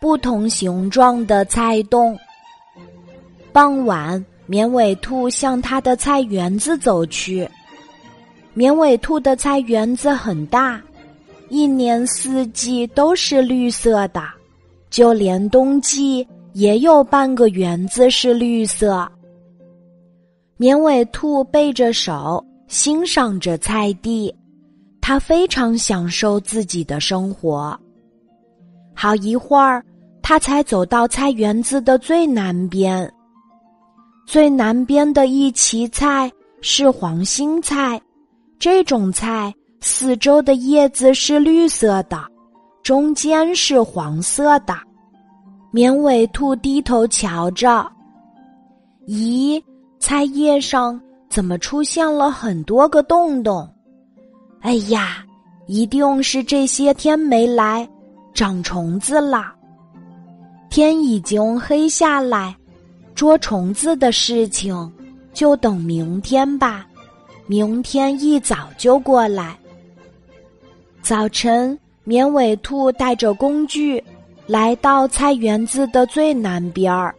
不同形状的菜洞。傍晚，绵尾兔向它的菜园子走去。绵尾兔的菜园子很大，一年四季都是绿色的，就连冬季也有半个园子是绿色。绵尾兔背着手欣赏着菜地，它非常享受自己的生活。好一会儿，他才走到菜园子的最南边。最南边的一畦菜是黄心菜。这种菜四周的叶子是绿色的，中间是黄色的。绵尾兔低头瞧着，咦，菜叶上怎么出现了很多个洞洞？哎呀，一定是这些天没来，长虫子了。天已经黑下来，捉虫子的事情就等明天吧。明天一早就过来。早晨，绵尾兔带着工具来到菜园子的最南边儿，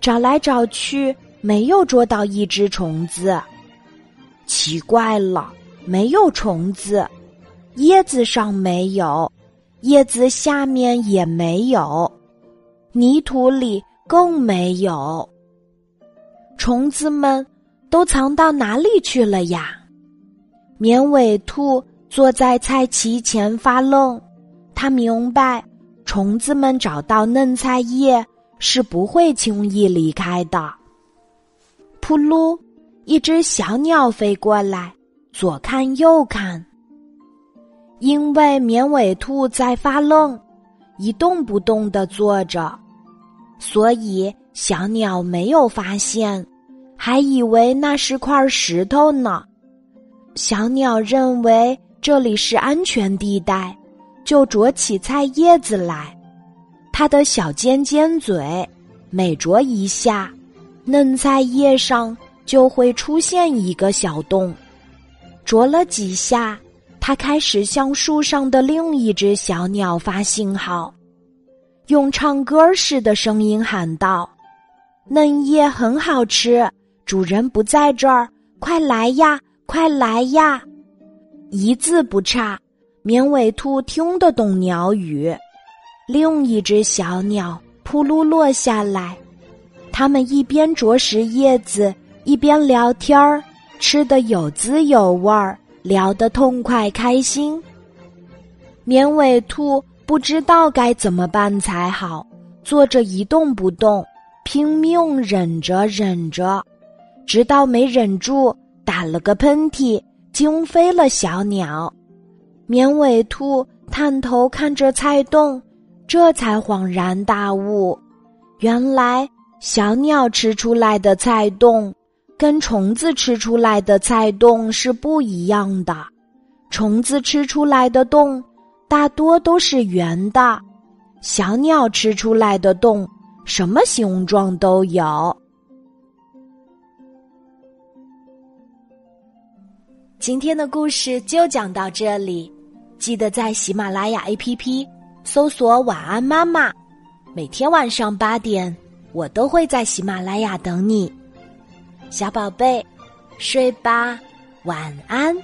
找来找去没有捉到一只虫子。奇怪了，没有虫子，叶子上没有，叶子下面也没有，泥土里更没有。虫子们。都藏到哪里去了呀？绵尾兔坐在菜畦前发愣，他明白，虫子们找到嫩菜叶是不会轻易离开的。扑噜，一只小鸟飞过来，左看右看。因为绵尾兔在发愣，一动不动的坐着，所以小鸟没有发现。还以为那是块石头呢。小鸟认为这里是安全地带，就啄起菜叶子来。它的小尖尖嘴每啄一下，嫩菜叶上就会出现一个小洞。啄了几下，他开始向树上的另一只小鸟发信号，用唱歌似的声音喊道：“嫩叶很好吃。”主人不在这儿，快来呀，快来呀！一字不差，绵尾兔听得懂鸟语。另一只小鸟扑噜落下来，它们一边啄食叶子，一边聊天儿，吃得有滋有味儿，聊得痛快开心。绵尾兔不知道该怎么办才好，坐着一动不动，拼命忍着忍着。直到没忍住，打了个喷嚏，惊飞了小鸟。绵尾兔探头看着菜洞，这才恍然大悟：原来小鸟吃出来的菜洞，跟虫子吃出来的菜洞是不一样的。虫子吃出来的洞大多都是圆的，小鸟吃出来的洞什么形状都有。今天的故事就讲到这里，记得在喜马拉雅 APP 搜索“晚安妈妈”，每天晚上八点，我都会在喜马拉雅等你，小宝贝，睡吧，晚安。